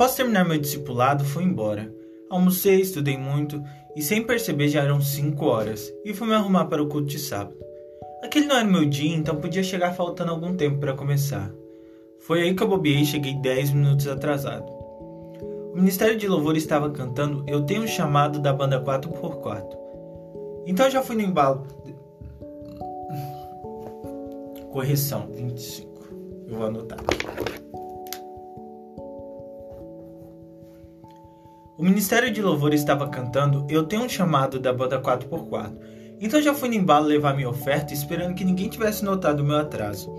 Após terminar meu discipulado, fui embora. Almocei, estudei muito e sem perceber já eram 5 horas e fui me arrumar para o culto de sábado. Aquele não era meu dia, então podia chegar faltando algum tempo para começar. Foi aí que eu bobeei e cheguei 10 minutos atrasado. O Ministério de Louvor estava cantando Eu Tenho um Chamado da banda 4x4. Então já fui no embalo. Correção, 25. Eu vou anotar. O Ministério de Louvor estava cantando Eu Tenho um Chamado da banda 4x4. Então já fui no embalo levar minha oferta esperando que ninguém tivesse notado o meu atraso.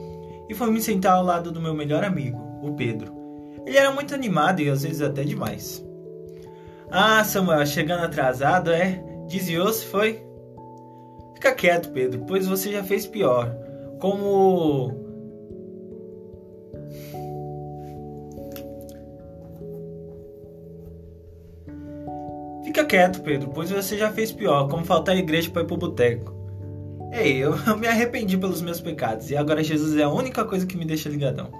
E fui me sentar ao lado do meu melhor amigo, o Pedro. Ele era muito animado e às vezes até demais. Ah, Samuel, chegando atrasado, é? Desviou-se, foi? Fica quieto, Pedro, pois você já fez pior. Como Fica quieto, Pedro, pois você já fez pior, como faltar à igreja para ir pro boteco. Ei, eu, eu me arrependi pelos meus pecados e agora Jesus é a única coisa que me deixa ligadão.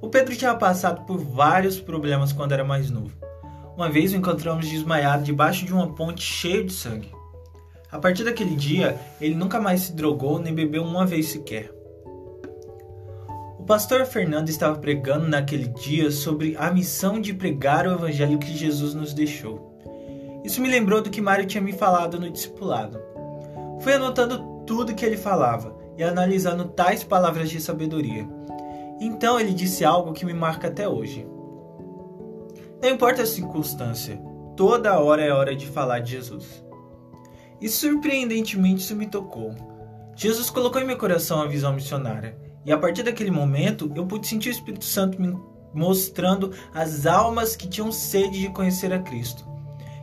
O Pedro tinha passado por vários problemas quando era mais novo. Uma vez o encontramos desmaiado debaixo de uma ponte cheia de sangue. A partir daquele dia, ele nunca mais se drogou nem bebeu uma vez sequer pastor Fernando estava pregando naquele dia sobre a missão de pregar o evangelho que Jesus nos deixou. Isso me lembrou do que Mário tinha me falado no discipulado. Fui anotando tudo que ele falava e analisando tais palavras de sabedoria. Então ele disse algo que me marca até hoje. Não importa a circunstância, toda hora é hora de falar de Jesus. E surpreendentemente isso me tocou. Jesus colocou em meu coração a visão missionária e a partir daquele momento, eu pude sentir o Espírito Santo me mostrando as almas que tinham sede de conhecer a Cristo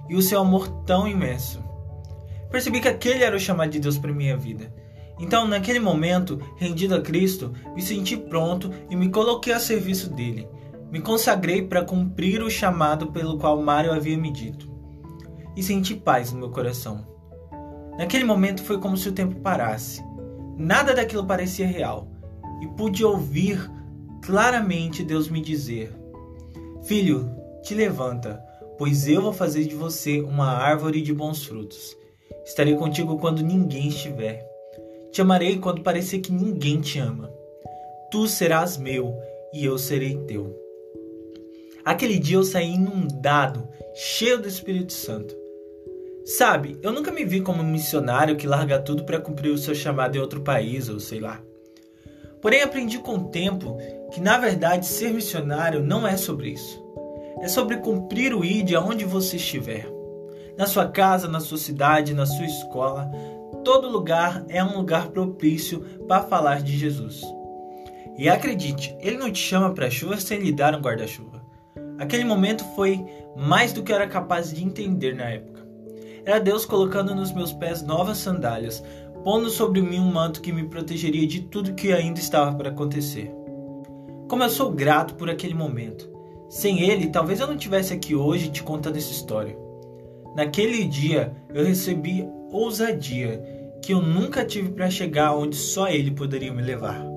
e o seu amor tão imenso. Percebi que aquele era o chamado de Deus para minha vida. Então, naquele momento, rendido a Cristo, me senti pronto e me coloquei a serviço dele. Me consagrei para cumprir o chamado pelo qual Mário havia me dito. E senti paz no meu coração. Naquele momento foi como se o tempo parasse. Nada daquilo parecia real e pude ouvir claramente Deus me dizer: Filho, te levanta, pois eu vou fazer de você uma árvore de bons frutos. Estarei contigo quando ninguém estiver. Te amarei quando parecer que ninguém te ama. Tu serás meu e eu serei teu. Aquele dia eu saí inundado, cheio do Espírito Santo. Sabe, eu nunca me vi como um missionário que larga tudo para cumprir o seu chamado em outro país ou sei lá. Porém, aprendi com o tempo que, na verdade, ser missionário não é sobre isso. É sobre cumprir o ID aonde você estiver. Na sua casa, na sua cidade, na sua escola, todo lugar é um lugar propício para falar de Jesus. E acredite, ele não te chama para a chuva sem lhe dar um guarda-chuva. Aquele momento foi mais do que eu era capaz de entender na época. Era Deus colocando nos meus pés novas sandálias, pondo sobre mim um manto que me protegeria de tudo que ainda estava para acontecer. Como eu sou grato por aquele momento. Sem ele, talvez eu não estivesse aqui hoje te contando essa história. Naquele dia, eu recebi ousadia que eu nunca tive para chegar onde só ele poderia me levar.